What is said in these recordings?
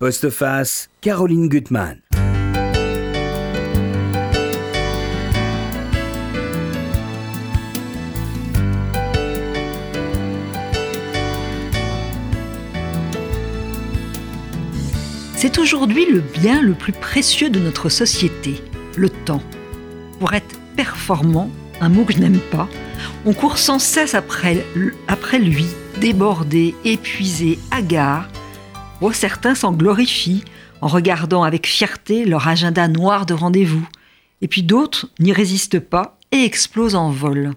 Postface, Caroline Gutmann. C'est aujourd'hui le bien le plus précieux de notre société, le temps. Pour être performant, un mot que je n'aime pas, on court sans cesse après, après lui, débordé, épuisé, hagard, Oh, certains s'en glorifient en regardant avec fierté leur agenda noir de rendez-vous. Et puis d'autres n'y résistent pas et explosent en vol.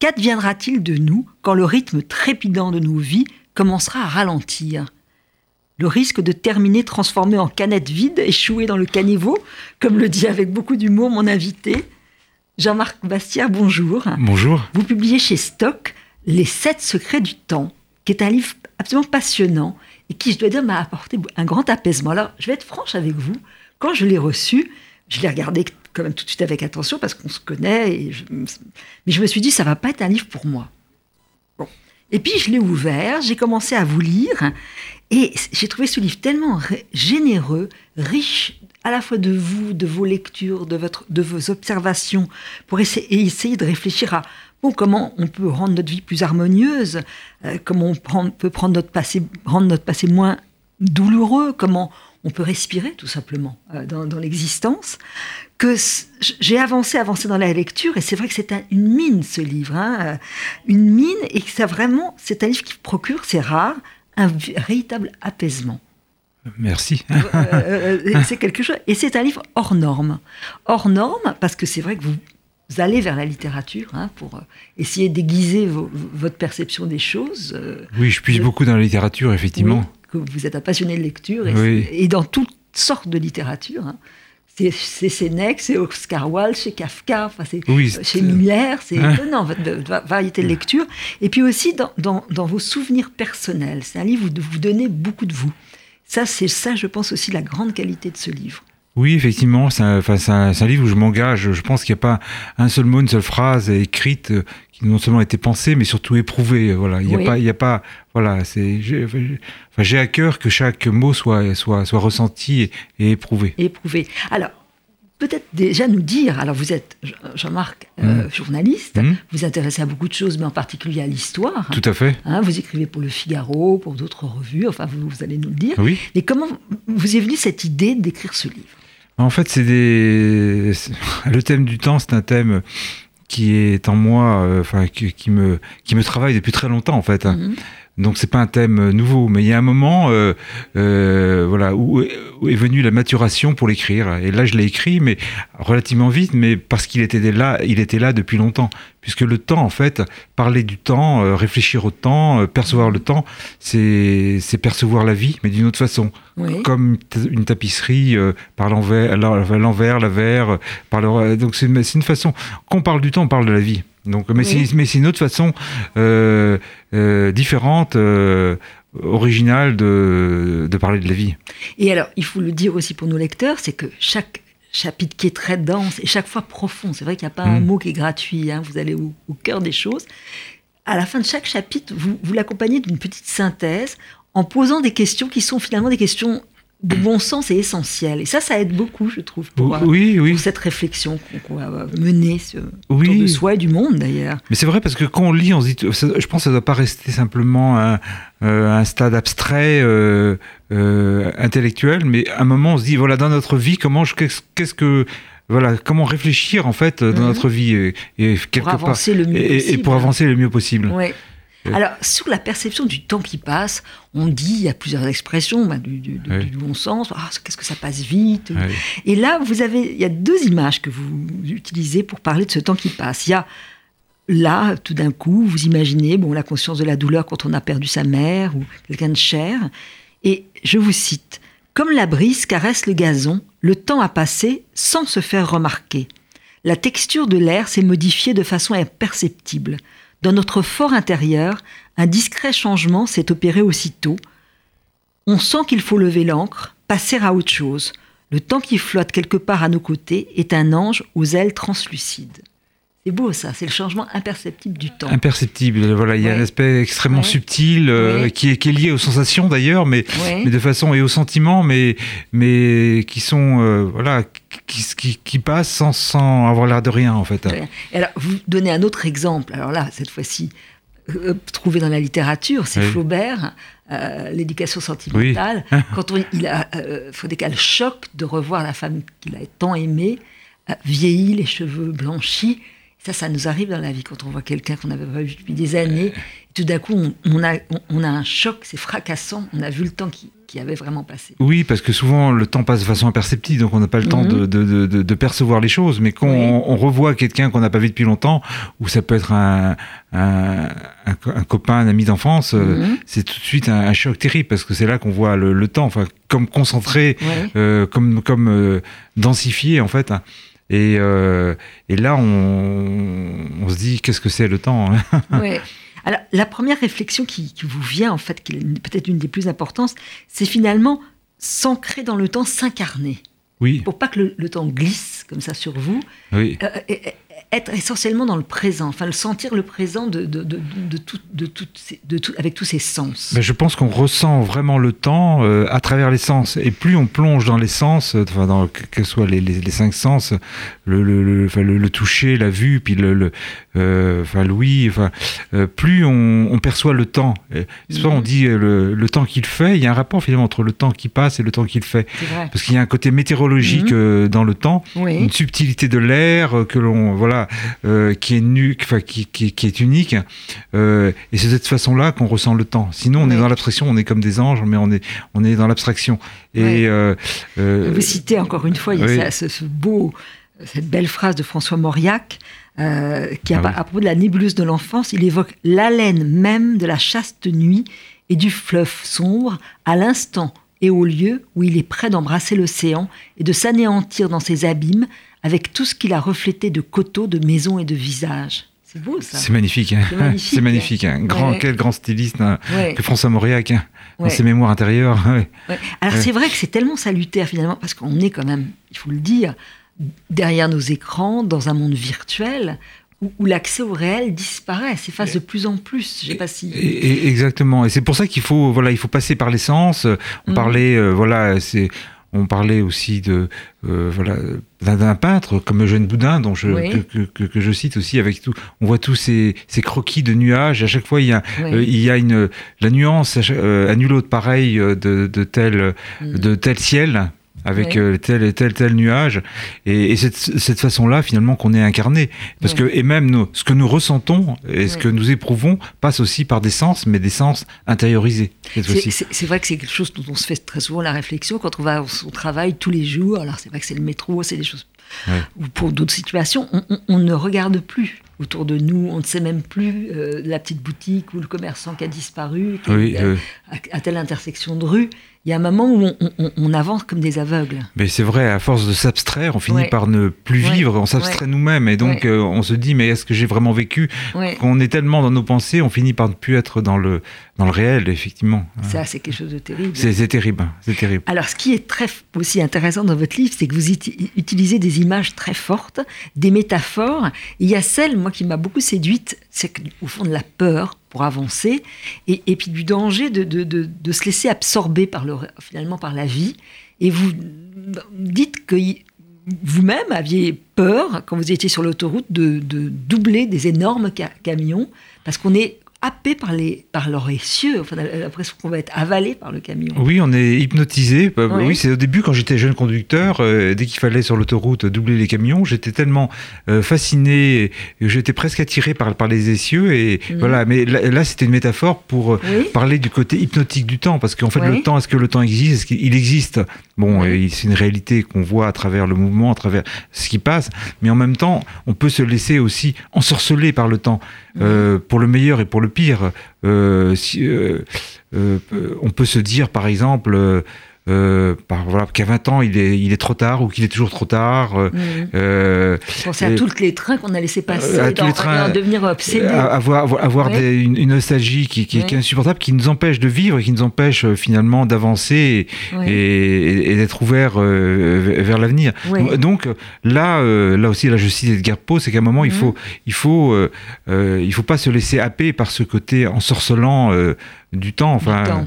Qu'adviendra-t-il de nous quand le rythme trépidant de nos vies commencera à ralentir? Le risque de terminer transformé en canette vide, échoué dans le caniveau, comme le dit avec beaucoup d'humour mon invité. Jean-Marc Bastia, bonjour. Bonjour. Vous publiez chez Stock Les sept secrets du temps, qui est un livre absolument passionnant et qui, je dois dire, m'a apporté un grand apaisement. Alors, je vais être franche avec vous. Quand je l'ai reçu, je l'ai regardé quand même tout de suite avec attention parce qu'on se connaît. Mais je me suis dit, ça va pas être un livre pour moi. Et puis, je l'ai ouvert, j'ai commencé à vous lire. Et j'ai trouvé ce livre tellement généreux, riche à la fois de vous, de vos lectures, de, votre, de vos observations, pour essayer, essayer de réfléchir à Bon, comment on peut rendre notre vie plus harmonieuse euh, Comment on peut prendre notre passé, rendre notre passé moins douloureux Comment on peut respirer tout simplement euh, dans, l'existence Que j'ai avancé, avancé dans la lecture, et c'est vrai que c'est une mine ce livre, hein, euh, une mine, et que ça vraiment, c'est un livre qui procure, c'est rare, un véritable apaisement. Merci. c'est quelque chose, et c'est un livre hors norme, hors norme parce que c'est vrai que vous vous allez vers la littérature hein, pour euh, essayer d'aiguiser votre perception des choses. Euh, oui, je puise beaucoup dans la littérature, effectivement. que vous êtes un passionné de lecture et, dans toutes sortes de littérature. Hein. C'est Sénèque, c'est Oscar Wilde, chez Kafka, oui, euh, chez c'est hein. étonnant, votre, variété de lecture. Et puis aussi dans, dans, dans vos souvenirs personnels. C'est un livre où vous donnez beaucoup de vous. Ça, c'est ça, je pense aussi, la grande qualité de ce livre. Oui, effectivement, c'est un, un, livre où je m'engage. Je pense qu'il n'y a pas un seul mot, une seule phrase écrite euh, qui non seulement a été pensée, mais surtout éprouvée. Voilà, il n'y a pas, il y a pas, voilà, c'est, j'ai à cœur que chaque mot soit, soit, soit ressenti et, éprouvé. Éprouvé. Alors, peut-être déjà nous dire, alors vous êtes Jean-Marc, euh, mmh. journaliste, mmh. vous intéressez à beaucoup de choses, mais en particulier à l'histoire. Tout à fait. Hein, vous écrivez pour Le Figaro, pour d'autres revues, enfin vous, vous, allez nous le dire. Oui. Mais comment vous est venue cette idée d'écrire ce livre? En fait, c'est des. Le thème du temps, c'est un thème qui est en moi, euh, enfin, qui, me, qui me travaille depuis très longtemps, en fait. Mhm. Donc c'est pas un thème nouveau, mais il y a un moment, euh, euh, voilà, où, est venue la maturation pour l'écrire. Et là, je l'ai écrit, mais relativement vite, mais parce qu'il était là, il était là depuis longtemps. Puisque le temps, en fait, parler du temps, euh, réfléchir au temps, percevoir le temps, c'est percevoir la vie, mais d'une autre façon. Comme une tapisserie par l'envers, l'envers, l'avers, par le. Donc c'est une façon. Quand on parle du temps, on parle de la vie. Donc, mais c'est une autre façon euh, euh, différente, euh, originale de, parler de la vie. Et alors, il faut le dire aussi pour nos lecteurs, c'est que chaque chapitre qui est très dense et chaque fois profond, c'est vrai qu'il n'y a pas un mmh. mot qui est gratuit, hein, vous allez au, cœur des choses. À la fin de chaque chapitre, vous, vous l'accompagnez d'une petite synthèse en posant des questions qui sont finalement des questions de bon sens est essentiel. Et ça, ça aide beaucoup, je trouve, pour, oui, oui. cette réflexion qu'on va mener autour de soi et du monde, d'ailleurs. Mais c'est vrai, parce que quand on lit, on se dit, je pense que ça ne doit pas rester simplement un, euh, un stade abstrait, euh, euh, intellectuel, mais à un moment, on se dit, voilà, dans notre vie, comment, qu'est-ce que voilà, comment réfléchir en fait dans mhm. notre vie et, et pour avancer le mieux et, et, pour avancer le mieux possible. Oui. Alors, sur la perception du temps qui passe, on dit, il y a plusieurs expressions bah, du, bon sens, ah, qu'est-ce que ça passe vite. Et là, vous avez, il y a deux images que vous utilisez pour parler de ce temps qui passe. Il y a là, tout d'un coup, vous imaginez bon, la conscience de la douleur quand on a perdu sa mère ou quelqu'un de cher. Et je vous cite, Comme la brise caresse le gazon, le temps a passé sans se faire remarquer. La texture de l'air s'est modifiée de façon imperceptible. Dans notre fort intérieur, un discret changement s'est opéré aussitôt. On sent qu'il faut lever l'ancre, passer à autre chose. Le temps qui flotte quelque part à nos côtés est un ange aux ailes translucides. C'est beau ça, c'est le changement imperceptible du temps. Imperceptible, voilà, il y a Ouais. un aspect extrêmement Ouais. subtil euh, Ouais. qui, est, qui est lié aux sensations d'ailleurs, mais, de façon et aux sentiments, mais, mais qui sont euh, voilà qui, qui, qui passent sans, sans avoir l'air de rien en fait. Et alors, vous donnez un autre exemple. Alors là, cette fois-ci, euh, trouvé dans la littérature, c'est Oui. Flaubert, euh, l'éducation sentimentale. Quand on, il a, euh, le choc de revoir la femme qu'il a tant aimée, vieillie, les cheveux blanchis. Ça, ça nous arrive dans la vie quand on voit quelqu'un qu'on n'avait pas vu depuis des années. Et tout d'un coup, on, on a, on, on a un choc, c'est fracassant. On a vu le temps qui, qui avait vraiment passé. Oui, parce que souvent le temps passe de façon imperceptible, donc on n'a pas le temps Mhm. de, de, de, de percevoir les choses. Mais quand Oui. on, on revoit quelqu'un qu'on n'a pas vu depuis longtemps, ou ça peut être un, un, un co- un copain, un ami d'enfance, euh, Mhm. c'est tout de suite un, choc terrible parce que c'est là qu'on voit le, le temps, enfin comme concentré, euh, comme comme euh, densifié en fait. hein. Et, euh, et là, on, on se dit qu'est-ce que c'est le temps hein Ouais. Alors, la première réflexion qui, qui vous vient, en fait, qui est peut-être une des plus importantes, c'est finalement s'ancrer dans le temps, s'incarner. Oui, Pour pas que le, le temps glisse comme ça sur vous, oui. euh, et- être essentiellement dans le présent, enfin, le sentir le présent de, de, de, de tout, de tout- avec tous ses sens. Je pense qu'on ressent vraiment le temps euh, à travers les sens. Et plus on plonge dans les sens, euh, enfin, dans, que, que ce soit les, les, les cinq sens, le, le, le, toucher, la vue, puis le, le, euh, enfin, l'ouïe, enfin, euh, plus on, on perçoit le temps. Mhm. on dit le, le temps qu'il fait. Il y a un rapport finalement entre le temps qui passe et le temps qu'il fait. C'est vrai. Parce qu'il y a un côté météorologique Mhm. dans le temps, Oui. une subtilité de l'air que l'on voilà euh, qui est nu, enfin, qui, qui, qui est unique. Euh, et c'est de cette façon-là qu'on ressent le temps. Sinon, on est dans l'abstraction, on est comme des anges, mais on est on est dans l'abstraction. Et Oui. euh, Vous citez encore une fois, il y a oui. ce, ce beau, cette belle phrase de François Mauriac, qui a, Ah à propos de la nébuleuse de l'enfance, il évoque l'haleine même de la chaste nuit et du fleuve sombre à l'instant et au lieu où il est prêt d'embrasser l'océan et de s'anéantir dans ses abîmes avec tout ce qu'il a reflété de coteaux, de maisons et de visages. C'est beau ça. c'est magnifique. C'est magnifique. C'est magnifique. hein. Grand, Ouais. Quel grand styliste hein, Ouais. que François Mauriac hein, dans Ouais. ses mémoires intérieures. Alors c'est vrai que c'est tellement salutaire finalement, parce qu'on est quand même, il faut le dire, derrière nos écrans, dans un monde virtuel, où, où l'accès au réel disparaît, s'efface de plus en plus. Je sais pas si... Et- et- exactement. Et c'est pour ça qu'il faut, voilà, il faut passer par l'essence. On Mhm. parlait, euh, voilà, c'est, on parlait aussi de, euh, voilà, d'un, peintre comme Eugène Boudin, dont je, Oui. que, que- que- que je cite aussi avec tout. On voit tous ces, ces croquis de nuages. À chaque fois, il y a, Oui. euh, il y a une, la nuance euh, à nul autre pareil euh, de, de tel, Mhm. de tel ciel. Avec euh, tel et tel tel nuage et, et cette, cette façon-là finalement qu'on est incarné parce que et même nous, ce que nous ressentons et ce que nous éprouvons passe aussi par des sens mais des sens intériorisés C'est- vrai que c'est quelque chose dont on se fait très souvent la réflexion quand on va au travail tous les jours. Alors c'est vrai que c'est le métro, c'est des choses. Ou pour d'autres situations, on, on- on ne regarde plus autour de nous. On ne sait même plus euh, la petite boutique ou le commerçant qui a disparu qui oui euh, à- à telle intersection de rue. Il y a un moment où on, on- on avance comme des aveugles. mais c'est vrai à force de s'abstraire on finit Ouais. par ne plus Ouais. vivre on s'abstrait Ouais. nous-mêmes et donc euh, on se dit mais est-ce que j'ai vraiment vécu Ouais. qu'on est tellement dans nos pensées on finit par ne plus être dans le dans le réel effectivement Ça, c'est quelque chose de terrible. c'est terrible hein, c'est terrible Alors, ce qui est très aussi intéressant dans votre livre, c'est que vous uti- utilisez des images très fortes, des métaphores. Il y a celle, moi, qui m'a beaucoup séduite, c'est au fond de la peur pour avancer, et, et puis du danger de, de- de- de se laisser absorber par le, finalement par la vie. Et vous dites que vous-même aviez peur, quand vous étiez sur l'autoroute, de, de doubler des énormes ca- camions, parce qu'on est happé par, les, par leur essieu. Enfin, l'impression qu'on va être avalé par le camion. Oui, on est hypnotisé. Euh, Oui. Oui, c'est au début quand j'étais jeune conducteur, euh, dès qu'il fallait sur l'autoroute doubler les camions, j'étais tellement euh, fasciné, et j'étais presque attiré par, par les essieux. Et Mhm. voilà, mais là, là, c'était une métaphore pour euh, Oui. parler du côté hypnotique du temps, parce qu'en fait, Oui. le temps, est-ce que le temps existe? Est-ce qu'il existe? Bon, euh, c'est une réalité qu'on voit à travers le mouvement, à travers ce qui passe, mais en même temps, on peut se laisser aussi ensorceler par le temps, euh, pour le meilleur et pour le pire. Euh, euh, euh, on peut se dire, par exemple, euh, par, voilà, qu'à 20 ans, il est, il est trop tard ou qu'il est toujours trop tard. Euh, Mhm. euh, Pensez à tous les trains qu'on a laissé passer, à tous dans- les trains, en devenir obsédé. Avoir avoir, avoir Ouais. des- une, une nostalgie qui, qui, qui est insupportable, qui nous empêche de vivre et qui nous empêche euh, finalement d'avancer et, Ouais. et, et d'être ouvert euh, vers- l'avenir. Donc là, là aussi, là je cite Edgar Poe, c'est qu'à un moment il Mhm. faut, il faut, il faut pas se laisser happer par ce côté ensorcelant du temps, enfin. temps.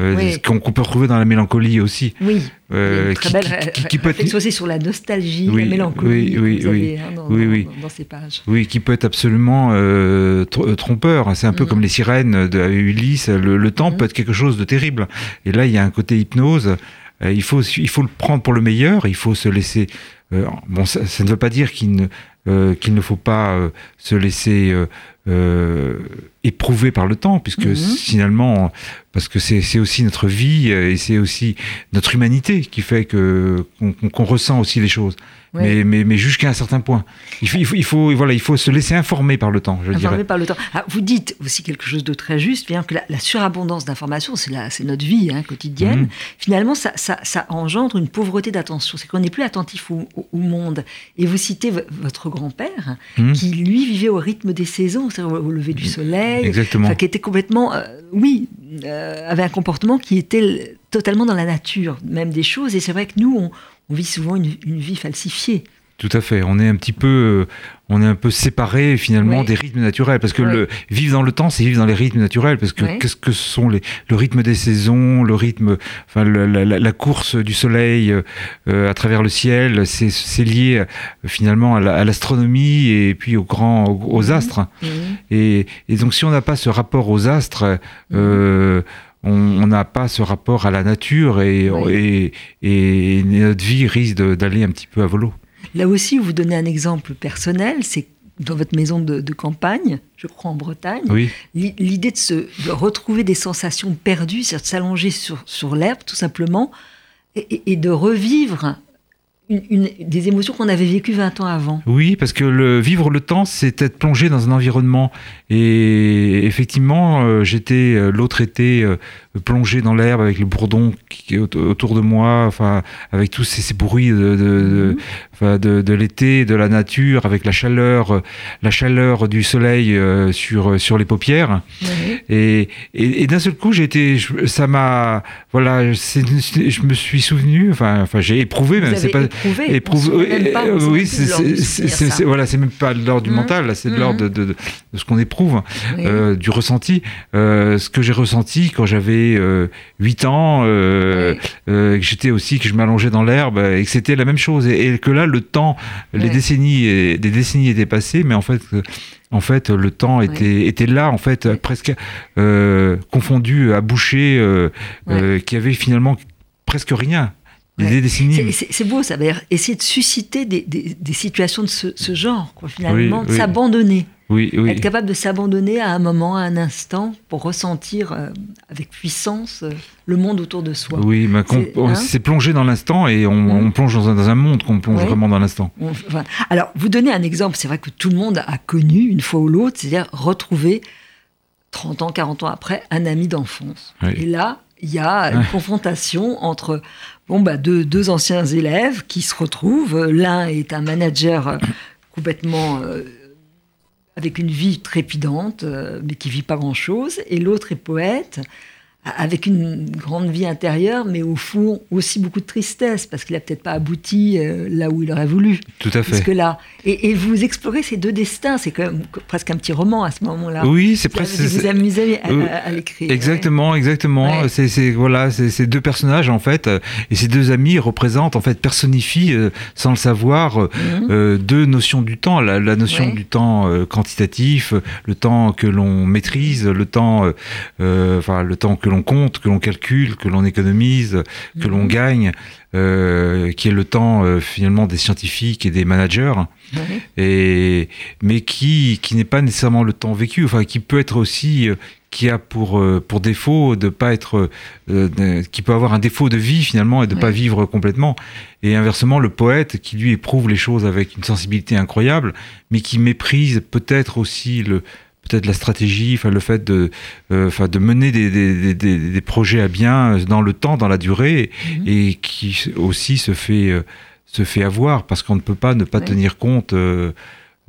Euh, Oui. qu'on peut retrouver dans la mélancolie aussi. Oui, euh, une qui- très belle qui- qui- qui peut être- aussi sur la nostalgie, Oui, la mélancolie oui, oui, avez, hein, dans, Oui, dans- ces pages. Oui, qui peut être absolument euh, tr- trompeur. C'est un peu Mhm. comme les sirènes de Ulysse. Le, le temps Mhm. peut être quelque chose de terrible. Et là, il y a un côté hypnose. Euh, il, faut, il faut le prendre pour le meilleur. Il faut se laisser. euh, bon, ça, ça ne veut pas dire qu'il ne, euh, qu'il ne faut pas euh, se laisser euh, éprouver par le temps, puisque Mhm. finalement, parce que c'est aussi notre vie euh, et c'est aussi notre humanité qui fait que qu'on ressent aussi les choses. Ouais. Mais, mais, mais jusqu'à un certain point. Il faut, il faut, il faut, voilà, il faut se laisser informer par le temps, je Informé dirais. par le temps. Ah, vous dites aussi quelque chose de très juste, bien que la, la surabondance d'informations, c'est notre vie hein, quotidienne. Mhm. Finalement, ça, ça, ça engendre une pauvreté d'attention. C'est qu'on n'est plus attentif au, au- au monde. Et vous citez votre grand-père, Mhm. qui lui vivait au rythme des saisons, au, lever du soleil, Exactement. Enfin, qui était complètement, euh, oui, euh, avait un comportement qui était totalement dans la nature, même des choses. Et c'est vrai que nous, on, on vit souvent une, une vie falsifiée. Tout à fait. On est un petit peu, euh, on est un peu séparé finalement Oui. des rythmes naturels, parce que Oui. le vivre dans le temps, c'est vivre dans les rythmes naturels, parce que Oui. qu'est-ce que sont les, le rythme des saisons, le rythme, enfin la, la- la course du soleil euh, euh, à travers le ciel, c'est lié euh, finalement à la- à l'astronomie et puis aux grands, aux, aux Mhm. astres. Et, et donc, si on n'a pas ce rapport aux astres, euh, on n'a pas ce rapport à la nature et, et, et notre vie risque d'aller un petit peu à volo. Là aussi, vous donnez un exemple personnel, c'est dans votre maison de, de campagne, je crois en Bretagne, Oui, l'idée de, se, de retrouver des sensations perdues, c'est-à-dire de s'allonger sur, sur l'herbe tout simplement, et, et- et de revivre une- une- des émotions qu'on avait vécues 20 ans avant. oui, parce que le, vivre le temps, c'est être plongé dans un environnement. Et effectivement, euh, j'étais euh, l'autre été euh, plongé dans l'herbe avec le bourdon qui est aut- autour de moi, enfin, avec tous ces, ces bruits de, de- de- Mhm. de, de l'été, de la nature, avec la chaleur, la chaleur du soleil euh, sur, sur les paupières. Et, et, et d'un seul coup, j'ai été, je- ça m'a, voilà, je me suis souvenu, enfin, enfin, j'ai éprouvé, même, c'est pas, éprouvé, même pas, euh, oui, c'est, voilà, c'est même pas de l'ordre du Mhm. mental, là, c'est de Mhm. l'ordre de, de, de ce qu'on éprouve, Oui. euh, du ressenti, euh, ce que j'ai ressenti quand j'avais euh, 8 ans, euh, Oui. euh, que j'étais aussi, que je m'allongeais dans l'herbe, et que c'était la même chose, et, et que là, le temps, les décennies, et- des décennies étaient passées, mais en fait, euh, en fait, le temps était, était là, en fait, Ouais. presque euh, confondu à boucher, euh, euh, qui avait finalement presque rien. C'est- beau, ça veut dire essayer de susciter des, des- des situations de ce, ce genre, quoi, finalement, Oui, de oui. s'abandonner, Oui, oui. être capable de s'abandonner à un moment, à un instant, pour ressentir euh, avec puissance euh, le monde autour de soi. Oui, C'est- hein plongé dans l'instant et on, on plonge dans un, dans un monde qu'on plonge vraiment dans l'instant. Enfin, alors, vous donnez un exemple, c'est vrai que tout le monde a connu, une fois ou l'autre, c'est-à-dire retrouver 30 ans, 40 ans après, un ami d'enfance. Oui. Et là, il y a une confrontation entre bon, bah, deux, deux anciens élèves qui se retrouvent. L'un est un manager euh, complètement euh, avec une vie trépidante, euh, mais qui vit pas grand-chose, et l'autre est poète avec une grande vie intérieure, mais au fond aussi beaucoup de tristesse, parce qu'il a peut-être pas abouti euh, là où il aurait voulu. Tout à fait. Parce que là, et, et vous explorez ces deux destins, c'est quand même presque un petit roman à ce moment-là. Oui, c'est Vous presque. vous c'est- amusez à, Euh, à- à l'écrire. Exactement, exactement. Ouais. C'est, voilà, ces deux personnages en fait, euh, et ces deux amis représentent en fait personnifient euh, sans le savoir. Mhm. euh, deux notions du temps. La, la notion Ouais. du temps quantitatif, le temps que l'on maîtrise, le temps, enfin le temps que l'on compte, que l'on calcule, que l'on économise, que l'on Mhm. gagne, euh, qui est le temps euh, finalement des scientifiques et des managers. Ouais. et mais qui qui n'est pas nécessairement le temps vécu, enfin qui peut être aussi euh, qui a pour pour défaut de pas être de- qui peut avoir un défaut de vie finalement et de Ouais. pas vivre complètement et inversement le poète qui lui éprouve les choses avec une sensibilité incroyable mais qui méprise peut-être aussi le peut-être la stratégie, enfin le fait de, euh, enfin de mener des, des, des, des, projets à bien dans le temps, dans la durée, Mhm. et qui aussi se fait euh, se fait avoir parce qu'on ne peut pas ne pas Ouais. tenir compte euh,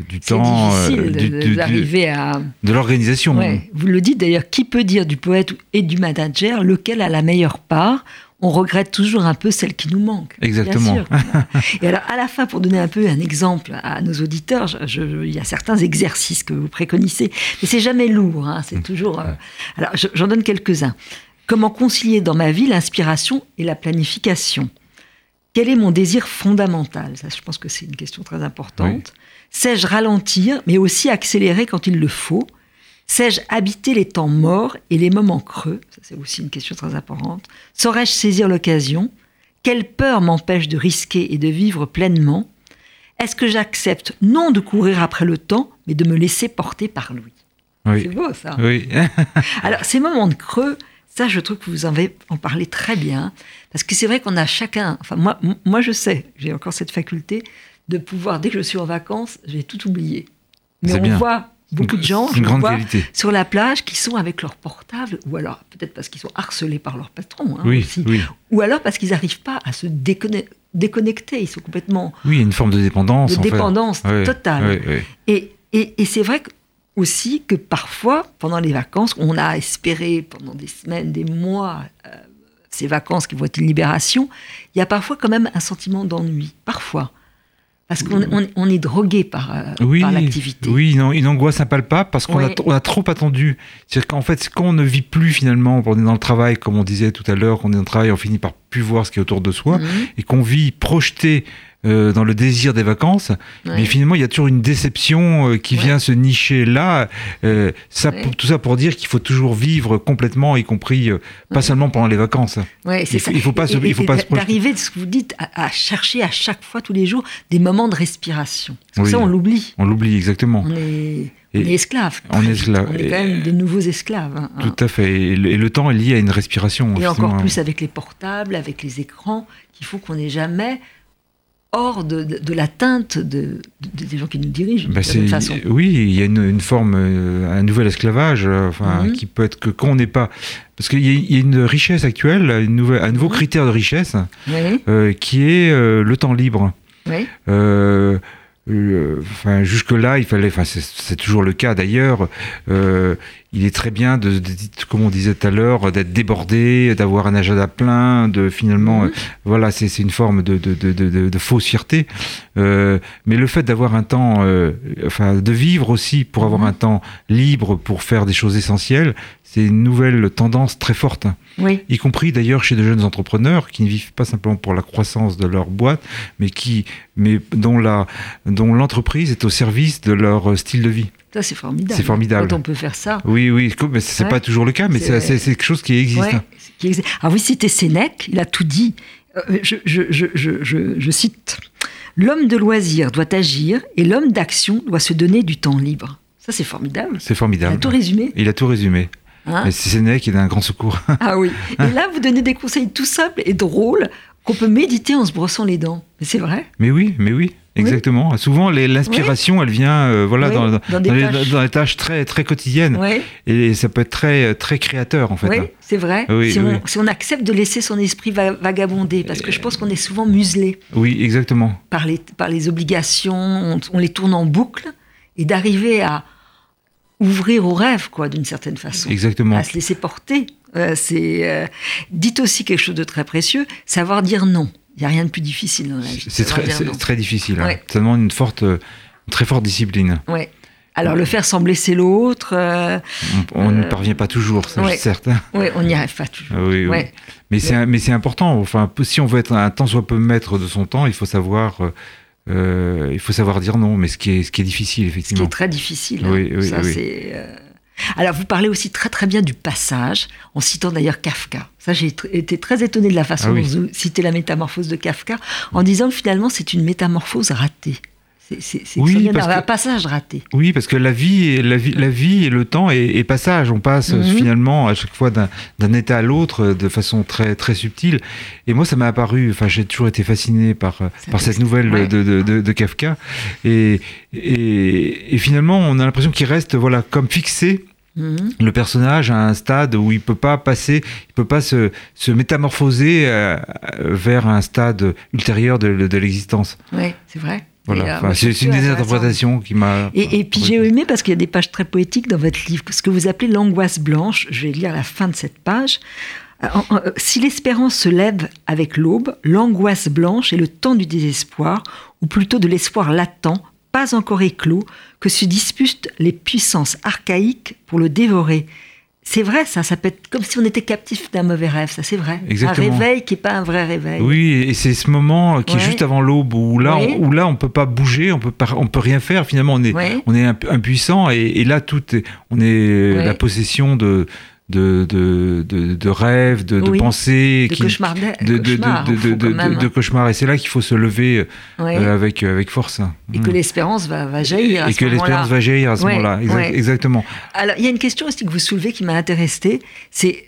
du temps, euh, difficile du- de- du- du- d'arriver à. de l'organisation. Ouais, vous le dites d'ailleurs, qui peut dire du poète et du manager lequel a la meilleure part On regrette toujours un peu celle qui nous manque. bien Exactement. sûr. et alors, à la fin, pour donner un peu un exemple à nos auditeurs, je- je- il y a certains exercices que vous préconisez, mais c'est jamais lourd. hein, Mmh. c'est toujours. euh, alors, je- j'en donne quelques-uns. Comment concilier dans ma vie l'inspiration et la planification? Quel est mon désir fondamental? Ça, je pense que c'est une question très importante. Sais-je ralentir, mais aussi accélérer quand il le faut? Sais-je habiter les temps morts et les moments creux Ça, c'est aussi une question très importante. Saurais-je saisir l'occasion? Quelle peur m'empêche de risquer et de vivre pleinement? Est-ce que j'accepte non de courir après le temps, mais de me laisser porter par lui? C'est beau ça. Oui. Alors, ces moments de creux, ça, je trouve que vous en avez en parlé très bien. Parce que c'est vrai qu'on a chacun. Enfin, moi, moi je sais, j'ai encore cette faculté de pouvoir, dès que je suis en vacances, j'ai tout oublié. Mais on bien. voit beaucoup de gens, je vois, sur la plage qui sont avec leur portable, ou alors peut-être parce qu'ils sont harcelés par leur patron, hein, Oui, aussi. oui. ou alors parce qu'ils n'arrivent pas à se déconne- déconnecter. Ils sont complètement Oui, il y a une forme de dépendance. de en dépendance totale. Et, et, et c'est vrai que- aussi que parfois, pendant les vacances, on a espéré pendant des semaines, des mois, euh, ces vacances qui vont être une libération, il y a parfois quand même un sentiment d'ennui. Parfois. Parce qu'on on, on est drogué par, euh, Oui, par l'activité. oui, non, une angoisse impalpable parce qu'on a, Ouais. on a trop attendu. C'est-à-dire qu'en fait, quand on ne vit plus finalement, on est dans le travail, comme on disait tout à l'heure, qu'on est dans le travail, on finit par plus voir ce qui est autour de soi, Mhm. et qu'on vit projeté euh, dans le désir des vacances, Ouais. mais finalement, il y a toujours une déception euh, qui Ouais. vient se nicher là. Euh, ça, Ouais. tout ça pour dire qu'il faut toujours vivre complètement, y compris pas seulement pendant les vacances. Ouais, c'est Il ça. il faut pas se- Et- il faut pas. D'arriver, de ce que vous dites, à, à chercher à chaque fois, tous les jours, des moments de respiration. Parce que ça, on l'oublie. On l'oublie exactement. On est, on est esclave. on est esclave. On est quand même des nouveaux esclaves. hein, hein. Tout à fait. Et le, et le temps est lié à une respiration. Et encore plus avec les portables, avec les écrans, qu'il faut qu'on n'ait jamais hors de, de, de l'atteinte de, de- des gens qui nous dirigent, Bah, de toute c'est- façon. oui, il y a une, une forme, euh, un nouvel esclavage, euh, enfin, Mhm. qui peut être que quand on n'est pas, parce qu'il y, a- il y a une richesse actuelle, une nouvelle, un nouveau Mhm. critère de richesse, Oui, euh, qui est euh, le temps libre. oui, Euh, Enfin, jusque-là, il fallait, enfin, c'est toujours le cas d'ailleurs. Il est très bien de, de- comme on disait tout à l'heure, d'être débordé, d'avoir un agenda plein, de finalement, Mhm. euh, voilà, c'est c'est une forme de, de, de, de- de- de fausse fierté. Euh, mais le fait d'avoir un temps, euh, enfin, de vivre aussi pour avoir Mhm. un temps libre pour faire des choses essentielles, c'est une nouvelle tendance très forte oui. y compris d'ailleurs chez de jeunes entrepreneurs qui ne vivent pas simplement pour la croissance de leur boîte, mais qui, mais dont la, dont l'entreprise est au service de leur euh, style de vie. Ça, c'est formidable. C'est formidable. Quand on peut faire ça. Oui, oui, mais c'est Ouais. pas toujours le cas, mais C'est- quelque chose qui existe. Ouais, qui existe. Ah oui, c'était Sénèque, il a tout dit. Euh, je, je, je, je, je, je cite L'homme de loisir doit agir et l'homme d'action doit se donner du temps libre. Ça, c'est formidable. C'est Il formidable. a tout résumé. Il a tout résumé. hein. Mais c'est Sénèque, il a un grand secours. Ah oui. Et là, vous donnez des conseils tout simples et drôles qu'on peut méditer en se brossant les dents. Mais c'est vrai. mais oui, mais oui, exactement. Souvent, l'inspiration, elle vient, euh, voilà, Oui, dans, dans- les, tâches. dans les tâches très, très quotidiennes. Et ça peut être très, très créateur, en fait. oui c'est vrai. Si. On, si on accepte de laisser son esprit va- vagabonder, parce que je pense qu'on est souvent muselé Oui, exactement. par les, par les obligations, on, on les tourne en boucle, et d'arriver à ouvrir au rêve, quoi, d'une certaine façon. Exactement. À se laisser porter. Euh, c'est, euh, dites aussi quelque chose de très précieux, savoir dire non. Il n'y a rien de plus difficile dans la vie. C'est très, difficile. hein. Ouais. Ça demande une forte, une très forte discipline. Ouais. Alors, le faire sans blesser l'autre, euh, On, n'y Euh, parvient pas toujours, ça, ouais. certes. hein. ouais, on n'y arrive pas toujours. Ah oui, oui. Ouais. Mais c'est important. Enfin, si on veut être un tant soit peu maître de son temps, il faut savoir, euh, il faut savoir dire non. Mais ce qui est, ce qui est difficile, Ce qui effectivement. est très difficile. hein. Oui, oui, Ça, oui. c'est, Alors, vous parlez aussi très très bien du passage, en citant d'ailleurs Kafka. Ça, j'ai été très étonné de la façon Ah oui. dont vous citez la métamorphose de Kafka, en disant que finalement, c'est une métamorphose ratée. C'est Oui, parce que- un passage raté. Oui, parce que la vie, la vie, la vie et le temps est, est passage. On passe Mhm. finalement à chaque fois d'un état à l'autre euh, de façon très très subtile. Et moi, ça m'a apparu. Enfin, j'ai toujours été fasciné par euh, Ça par cette nouvelle ouais. de, de, de- de Kafka. Et, et, et finalement, on a l'impression qu'il reste voilà comme fixé Mhm. le personnage à un stade où il peut pas passer, il peut pas se, se métamorphoser euh, vers un stade ultérieur de, de l'existence. Oui, c'est vrai. Voilà. euh, Enfin, c'est une des interprétations qui m'a. Et, et puis j'ai aimé parce qu'il y a des pages très poétiques dans votre livre, ce que vous appelez l'angoisse blanche. Je vais lire la fin de cette page. Euh, en- si l'espérance se lève avec l'aube, l'angoisse blanche est le temps du désespoir, ou plutôt de l'espoir latent, pas encore éclos, que se disputent les puissances archaïques pour le dévorer. C'est vrai, ça, ça peut être comme si on était captif d'un mauvais rêve, ça c'est vrai. Exactement. Un réveil qui n'est pas un vrai réveil. Oui, et c'est ce moment qui Ouais. est juste avant l'aube où là, Oui. on, où là, on peut pas bouger, on peut pas, on peut rien faire. Finalement, on est, Ouais. on est imp- impuissant et, et là, tout, est, on est la possession de de de, de, de rêves, de, pensées, De qui- cauchemar, de, de, de, cauchemar, de, au fond, de- quand de- même. de cauchemar. Et c'est là qu'il faut se lever Ouais. euh, avec avec force. Et que l'espérance va, va jaillir. à Et ce que l'espérance va jaillir à ce Ouais, moment-là. Exact- ouais. Exactement. Alors, il y a une question aussi que vous soulevez qui m'a intéressée, c'est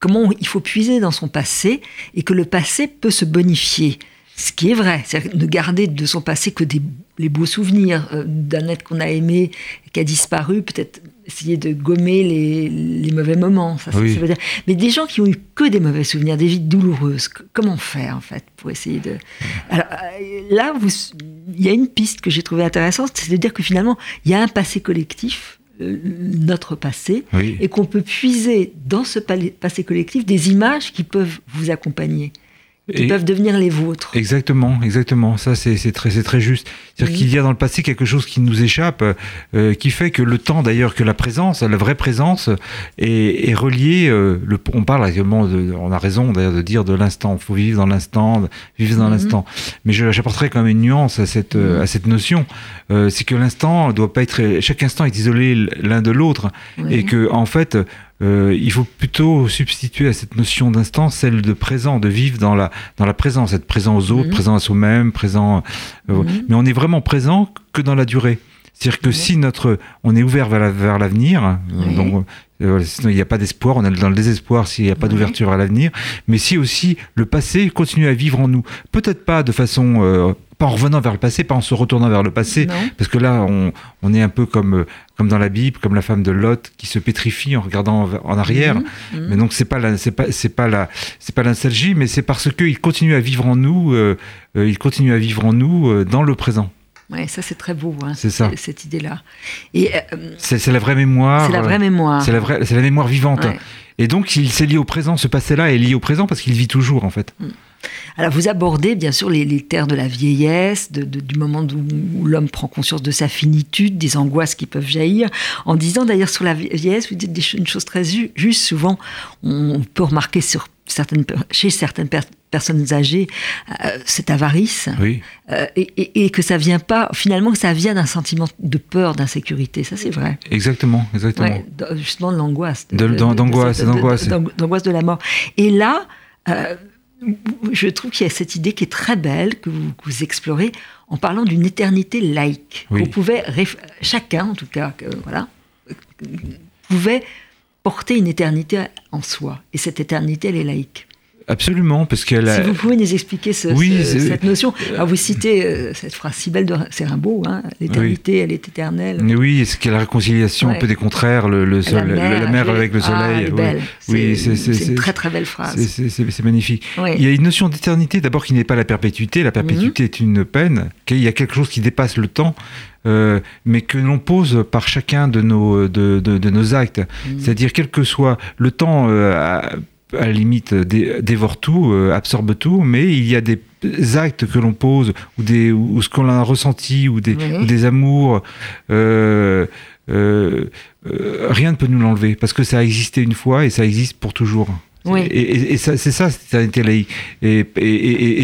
comment il faut puiser dans son passé et que le passé peut se bonifier. Ce qui est vrai, c'est ne garder de son passé que des, les beaux souvenirs euh, d'un être qu'on a aimé qui a disparu, peut-être essayer de gommer les, les mauvais moments. Ça, Oui. ça veut dire. Mais des gens qui ont eu que des mauvais souvenirs, des vies douloureuses, comment faire en fait pour essayer de. Alors euh, là, vous- il y a une piste que j'ai trouvée intéressante, c'est de dire que finalement, il y a un passé collectif, euh, notre passé, Oui. et qu'on peut puiser dans ce passé collectif des images qui peuvent vous accompagner, qui Et- peuvent devenir les vôtres. Exactement, exactement. Ça, c'est c'est très, c'est très juste. C'est-à-dire Oui. qu'il y a dans le passé quelque chose qui nous échappe, euh, qui fait que le temps, d'ailleurs, que la présence, la vraie présence, est, est reliée. euh, le, on parle également, de, on a raison d'ailleurs de dire de l'instant. Il faut vivre dans l'instant, vivre dans Mhm. l'instant. Mais je- j'apporterai quand même une nuance à cette, Mhm. à cette notion. Euh, c'est que l'instant doit pas être. Chaque instant est isolé l'un de l'autre, Oui. et que en fait. Euh, il faut plutôt substituer à cette notion d'instant celle de présent, de vivre dans la, dans la présence, être présent aux autres, Mhm. présent à soi-même, présent. euh, Mhm. Mais on est vraiment présent que dans la durée. C'est-à-dire que Oui. si notre, on est ouvert vers la- vers l'avenir, euh, Oui. donc euh, sinon il n'y a pas d'espoir, on est dans le désespoir s'il n'y a pas Oui. d'ouverture à l'avenir. Mais si aussi le passé continue à vivre en nous, peut-être pas de façon, euh, pas en revenant vers le passé, pas en se retournant vers le passé, Non parce que là, on, on est un peu comme, euh, comme dans la Bible, comme la femme de Lot qui se pétrifie en regardant en, en arrière. Mhm. Mhm. Mais donc c'est pas la, c'est pas, c'est pas la, c'est pas la nostalgie, mais c'est parce qu'il continue à vivre en nous, euh, il continue à vivre en nous dans le présent. Ouais, ça c'est très beau, hein, C'est ça. cette- idée-là. Et euh, C'est, c'est la vraie mémoire. c'est la vraie euh, mémoire. C'est la vraie, c'est la mémoire vivante. Ouais. Et donc il s'est lié au présent. Ce passé-là est lié au présent parce qu'il vit toujours en fait. Alors vous abordez bien sûr les, les terres de la vieillesse, de- de- du moment où, l'homme prend conscience de sa finitude, des angoisses qui peuvent jaillir, en disant d'ailleurs sur la vieillesse, vous dites des une chose très ju- juste, souvent on peut remarquer sur certaines, per- chez certaines per- personnes âgées euh, cette avarice, Oui. euh, et, et- et que ça vient pas, finalement que ça vient d'un sentiment de peur, d'insécurité, ça c'est vrai. Exactement, exactement. Ouais, justement de l'angoisse. D'angoisse, d'angoisse. d'ang- d'angoisse de la mort. Et là, euh, je trouve qu'il y a cette idée qui est très belle, que vous, que vous explorez, en parlant d'une éternité laïque. Oui. Réf- chacun en tout cas, voilà, pouvait porter une éternité en soi. Et cette éternité, elle est laïque. Absolument, parce qu'elle a. Si vous pouvez nous expliquer ce- Oui, ce- c'est- cette notion. Alors vous citez euh, cette phrase si belle de c'est Rimbaud, hein, l'éternité, elle est éternelle. Oui, c'est y a la réconciliation un peu des contraires, le, le, sol- la mer, avec le Ah, soleil. est oui. c'est c'est- c'est- c'est une c'est- très très belle phrase. C'est- C'est c'est- c'est magnifique. Il y a une notion d'éternité d'abord qui n'est pas la perpétuité. La perpétuité est une peine. qu'il y a quelque chose qui dépasse le temps, euh, mais que l'on pose par chacun de nos, de, de- de nos actes. Mhm. C'est-à-dire, quel que soit le temps, euh, à, la limite, dé- dévore tout, euh, absorbe tout, mais il y a des actes que l'on pose ou, des, ou ce qu'on a ressenti ou des, Oui. ou des amours. euh, euh, euh, rien ne peut nous l'enlever parce que ça a existé une fois et ça existe pour toujours. Oui. Et, et- et ça- c'est ça, cette éternité laïque. Et,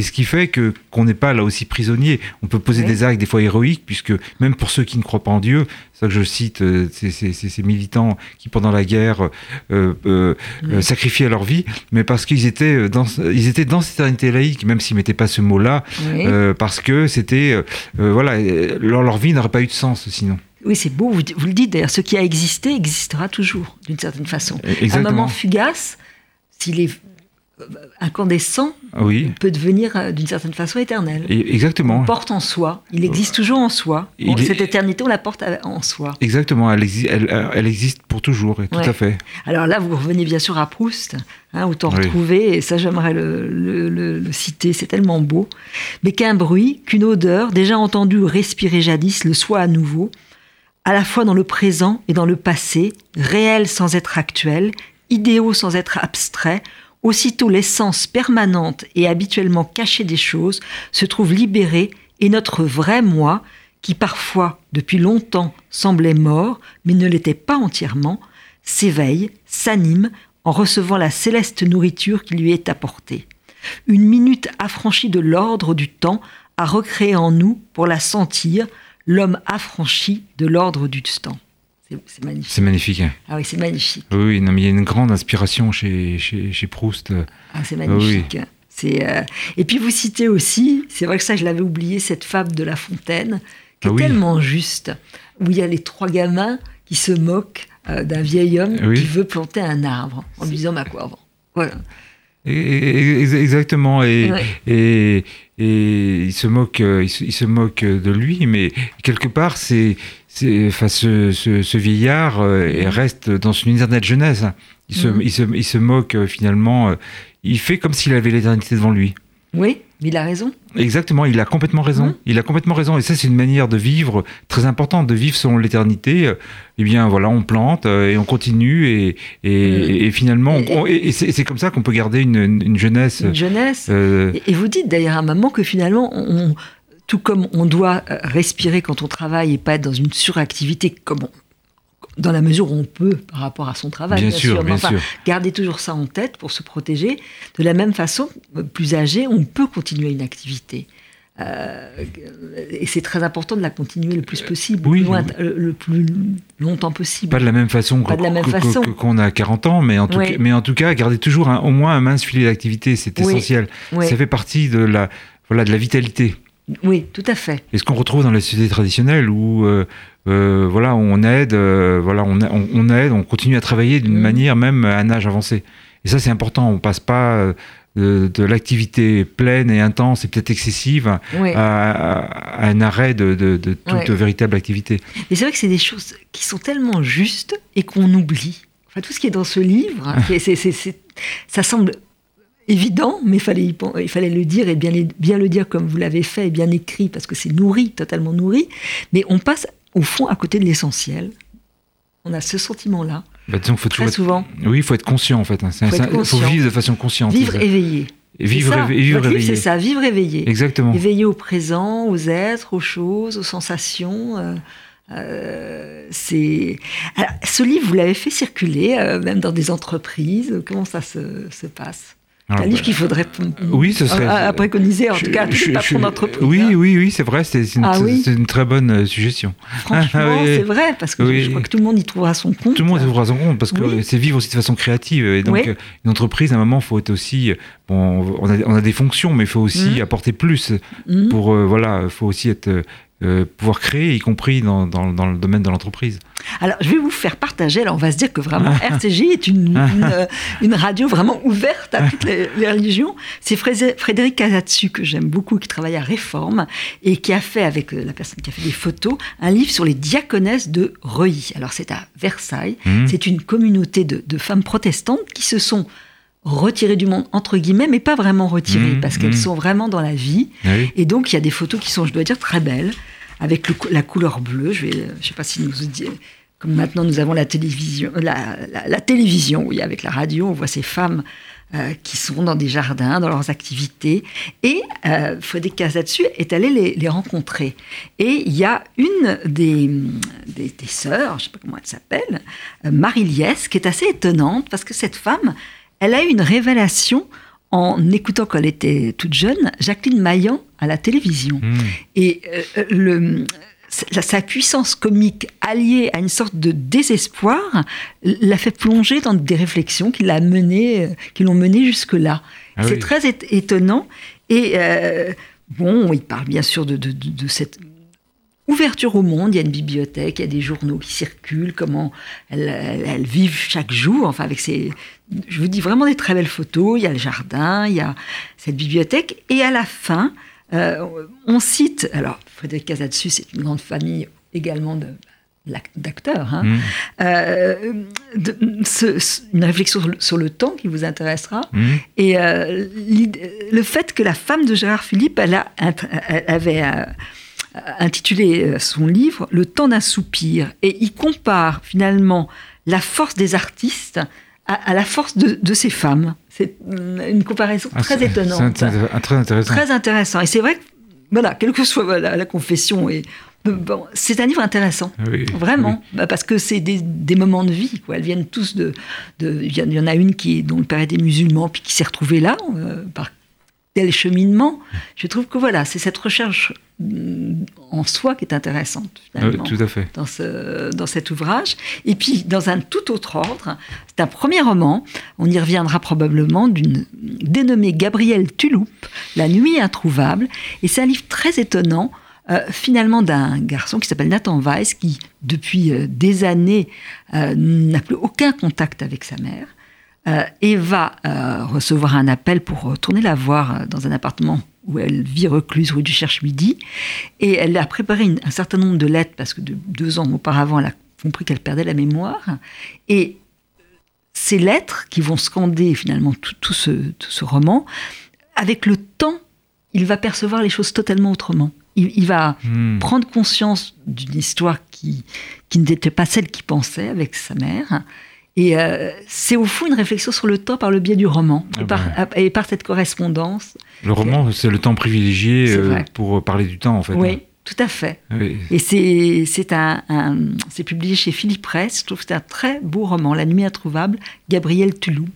ce qui fait que qu'on n'est pas là aussi prisonnier. On peut poser Oui. des actes des fois héroïques, puisque même pour ceux qui ne croient pas en Dieu, c'est ça que je cite euh, ces, ces- militants qui pendant la guerre euh, euh, Oui. sacrifiaient leur vie, mais parce qu'ils étaient dans, ils étaient dans cette éternité laïque, même s'ils mettaient pas ce mot-là, euh, parce que c'était, voilà, leur, leur vie n'aurait pas eu de sens sinon. Oui, c'est beau, vous, vous le dites d'ailleurs, ce qui a existé existera toujours, d'une certaine façon. Un Exactement. moment fugace, s'il est euh, incandescent, Oui, il peut devenir euh, d'une certaine façon éternel. et- exactement. On porte en soi, il existe toujours en soi. Bon, est- Cette éternité, on la porte en soi. Exactement, elle, exi- elle, elle existe pour toujours, et tout à fait. Alors là, vous revenez bien sûr à Proust, hein, autant Oui. retrouver, et ça j'aimerais le, le- le- le citer, c'est tellement beau. Mais qu'un bruit, qu'une odeur, déjà entendue ou respirée jadis, le soit à nouveau, à la fois dans le présent et dans le passé, réel sans être actuel, idéaux sans être abstrait, aussitôt l'essence permanente et habituellement cachée des choses se trouve libérée et notre vrai moi, qui parfois, depuis longtemps, semblait mort, mais ne l'était pas entièrement, s'éveille, s'anime en recevant la céleste nourriture qui lui est apportée. Une minute affranchie de l'ordre du temps a recréé en nous, pour la sentir, l'homme affranchi de l'ordre du temps. C'est- magnifique. C'est magnifique. hein. Ah oui, c'est magnifique. Oui, non, mais il y a une grande inspiration chez, chez, chez Proust. Ah, c'est magnifique. C'est, euh, Et puis vous citez aussi, c'est vrai que ça je l'avais oublié, cette fable de La Fontaine, qui est Ah oui. tellement juste, où il y a les trois gamins qui se moquent euh, d'un vieil homme Oui. qui veut planter un arbre en lui disant ma quoi Voilà. Et- et- ex- exactement. Et, Ouais. et, et il se moque, euh, il se, il se moque de lui, mais quelque part, c'est, c'est, enfin, ce, ce, ce vieillard euh, il reste dans une éternelle jeunesse. hein. Il se, Mhm. il se, il se moque euh, finalement. il fait comme s'il avait l'éternité devant lui. Oui, mais il a raison. Exactement, il a complètement raison. Mhm. Il a complètement raison. Et ça, c'est une manière de vivre très importante, de vivre selon l'éternité. Euh, Eh bien, voilà, on plante euh, et on continue et, et, et finalement, Et- et, c'est comme ça qu'on peut garder une, une jeunesse. Une jeunesse. euh, Et, vous dites d'ailleurs à un moment que finalement, on- tout comme on doit euh, respirer quand on travaille et pas être dans une suractivité, comme on- dans la mesure où on peut par rapport à son travail, bien sûr, bien enfin, sûr. garder toujours ça en tête pour se protéger. De la même façon, euh, plus âgé, on peut continuer une activité. Euh, et c'est très important de la continuer le plus possible, oui. le, loin- le- le plus longtemps possible. Pas de la même façon qu'on a 40 ans, mais en tout, Oui. cas, mais en tout cas, garder toujours un- au moins un mince filet d'activité, c'est Oui. essentiel. Ça fait partie de la, voilà, de la vitalité. Oui, tout à fait. Et ce qu'on retrouve dans la société traditionnelle où euh, euh, voilà, on aide, euh, voilà, on, a- on, on aide, on continue à travailler d'une Mhm. manière même à un âge avancé? Et ça, c'est important. On passe pas de, de l'activité pleine et intense et peut-être excessive Oui. à, à- à un arrêt de, de- de toute véritable activité. Et c'est vrai que c'est des choses qui sont tellement justes et qu'on oublie. Enfin, tout ce qui est dans ce livre, hein, c'est- ça semble évident, mais il fallait, y pen- il fallait le dire et bien, le dire comme vous l'avez fait et bien écrit, parce que c'est nourri, totalement nourri. Mais on passe au fond à côté de l'essentiel. On a ce sentiment-là, Bah, disons, faut toujours très être- souvent. Oui, il faut être conscient en fait. hein. C'est un- Faut vivre de façon consciente. Vivre éveillé. Et vivre, C'est ça. éve- vivre éveillé. c'est ça, vivre éveillé. Exactement. Éveillé au présent, aux êtres, aux choses, aux sensations. euh, euh, c'est ce livre, vous l'avez fait circuler, euh, même dans des entreprises. Comment ça se, se passe? Alors, un livre bah, qu'il faudrait oui, ce serait- à, à préconiser, en je- tout cas je- patrons je- d'entreprise. Oui, hein. oui, oui, c'est vrai. C'est une, Ah oui. c'est une très bonne euh, suggestion. Franchement, Ah, oui. c'est vrai, parce que Oui. je crois que tout le monde y trouvera son compte. Tout le monde devra s'en compte parce que c'est vivre aussi de façon créative. Et donc, euh, une entreprise, à un moment, faut être aussi. Bon, on a, on a des fonctions, mais il faut aussi Mhm. apporter plus. Mhm. Pour euh, voilà, il faut aussi être euh, pouvoir créer, y compris dans, dans, dans le domaine de l'entreprise. Alors, je vais vous faire partager. Alors, on va se dire que vraiment, RCJ est une, une, euh, une radio vraiment ouverte à toutes les, les religions. C'est Fré- Frédéric Casatsu, que j'aime beaucoup, qui travaille à Réforme et qui a fait, avec euh, la personne qui a fait des photos, un livre sur les diaconesses de Reuilly. Alors, c'est à Versailles. Mhm. C'est une communauté de, de femmes protestantes qui se sont retirées du monde, entre guillemets, mais pas vraiment retirées, Mhm, parce qu'elles mhm. sont vraiment dans la vie. Oui. Et donc, il y a des photos qui sont, je dois dire, très belles, avec la couleur bleue. Je ne sais pas si nous comme maintenant nous avons la télévision, la, la- la télévision, oui, avec la radio, on voit ces femmes euh, qui sont dans des jardins, dans leurs activités. Et euh, Frédéric Casatsu est allé les, rencontrer. Et il y a une des, des, des sœurs, je ne sais pas comment elle s'appelle, euh, Marie Liès, qui est assez étonnante, parce que cette femme, Elle a eu une révélation en écoutant quand elle était toute jeune Jacqueline Maillan à la télévision. Hmm. Et euh, le, sa, sa puissance comique alliée à une sorte de désespoir l'a fait plonger dans des réflexions qui mené, euh, qui l'ont mené jusque là. Ah C'est oui. très étonnant. Et euh, bon, il parle bien sûr de, de- de- de cette ouverture au monde. Il y a une bibliothèque, il y a des journaux qui circulent, comment elles, elles- elles vivent chaque jour. Enfin, avec ces, je vous dis vraiment des très belles photos. Il y a le jardin, il y a cette bibliothèque. Et à la fin, euh, on cite, alors Frédéric Casadesus, c'est une grande famille également de d'acteurs. hein. Hmm. Euh, une réflexion sur le, sur le temps qui vous intéressera. Hmm. Et euh, le fait que la femme de Gérard Philippe, elle, a, int- elle avait intitulé son livre Le temps d'un soupir. Et il compare finalement la force des artistes à, à la force de, de ces femmes. C'est une comparaison Ah, très étonnante. c'est int- très intéressant. Très intéressant. Et c'est vrai que, voilà, quelle que soit la confession, et, bon, c'est un livre intéressant. Ah oui, Vraiment, Bah, parce que c'est des, des moments de vie. Quoi. Elles viennent tous de. Il y, en- a une qui est, dont le père était musulman, puis qui s'est retrouvée là, euh, par tel cheminement. Je trouve que voilà, c'est cette recherche mm, en soi qui est intéressante, oui, finalement tout à fait. dans, ce, dans cet ouvrage. Et puis, dans un tout autre ordre, c'est un premier roman, on y reviendra probablement, d'une dénommée Gabrielle Tuloup, La nuit introuvable. Et c'est un livre très étonnant, euh, finalement, d'un garçon qui s'appelle Nathan Weiss, qui, depuis euh, des années, euh, n'a plus aucun contact avec sa mère. Euh, et va euh, recevoir un appel pour retourner la voir euh, dans un appartement où elle vit recluse rue du Cherche-Midi. Et elle a préparé une- un certain nombre de lettres parce que de, deux ans auparavant, elle a compris qu'elle perdait la mémoire. Et ces lettres qui vont scander finalement tout, tout ce, tout ce roman, avec le temps, il va percevoir les choses totalement autrement. Il, il va Hmm. prendre conscience d'une histoire qui, qui n'était pas celle qu'il pensait avec sa mère. Et euh, c'est au fond une réflexion sur le temps par le biais du roman Ah et, par, et par cette correspondance. Le roman, c'est le temps privilégié euh, pour parler du temps, en fait. Oui, tout à fait. Oui. Et c'est c'est un, un- c'est publié chez Philippe Presse. Je trouve que c'est un très beau roman, La nuit introuvable, Gabriel Tuloup.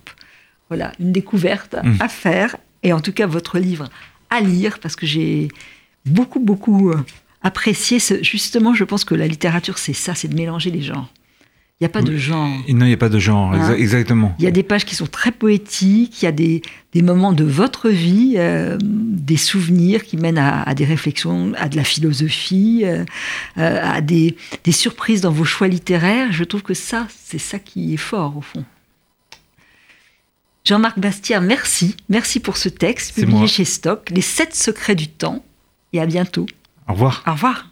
Voilà, une découverte Mm. à faire. Et en tout cas, votre livre à lire, parce que j'ai beaucoup, beaucoup euh, apprécié. Ce, justement, je pense que la littérature, c'est ça, c'est de mélanger les genres. Il n'y a pas de genre. Non, il n'y a pas de genre, Hein exa- exactement. Il y a des pages qui sont très poétiques, il y a des, des moments de votre vie, euh, des souvenirs qui mènent à, à des réflexions, à de la philosophie, euh, euh, à des, des surprises dans vos choix littéraires. Je trouve que ça, c'est ça qui est fort au fond. Jean-Marc Bastière, merci. Merci pour ce texte publié moi. chez Stock, Les sept secrets du temps. Et à bientôt. Au revoir. Au revoir.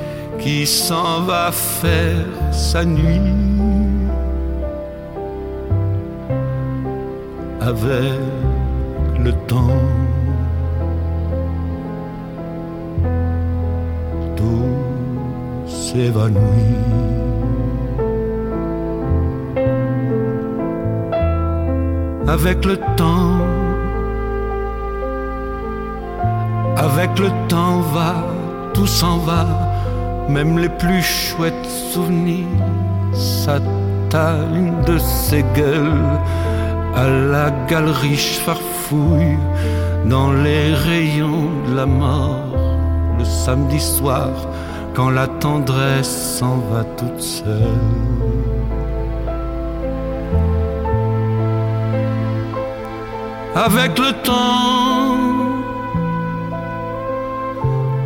qui s'en va faire sa nuit avec le temps. Tout s'évanouit. Avec le temps, avec le temps va, tout s'en va même les plus chouettes souvenirs s'attalent de ces gueules à la galerie farfouille dans les rayons de la mort le samedi soir quand la tendresse s'en va toute seule. Avec le temps,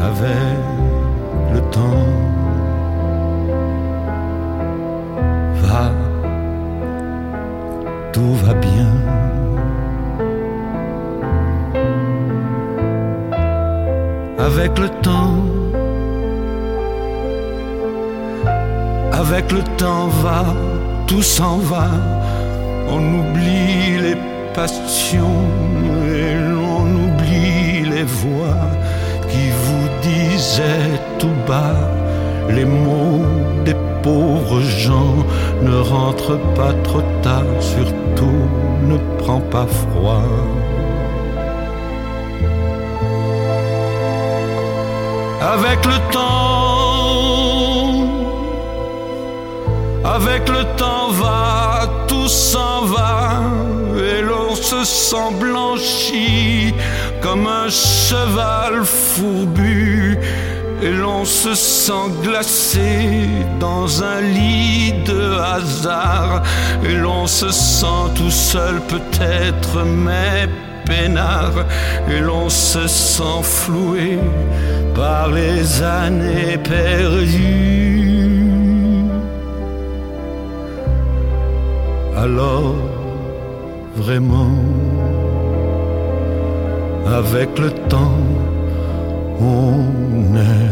Avec le temps. Va, tout va bien. Avec le temps, avec le temps va, tout s'en va. On oublie les passions et l'on oublie les voix qui vous disaient tout bas les mots des pauvres gens. Ne rentre pas trop tard, surtout ne prends pas froid. Avec le temps, avec le temps va s'en va et l'on se sent blanchi comme un cheval fourbu et l'on se sent glacé dans un lit de hasard et l'on se sent tout seul peut-être mais peinard et l'on se sent floué par les années perdues. alors vraiment avec le temps on plus.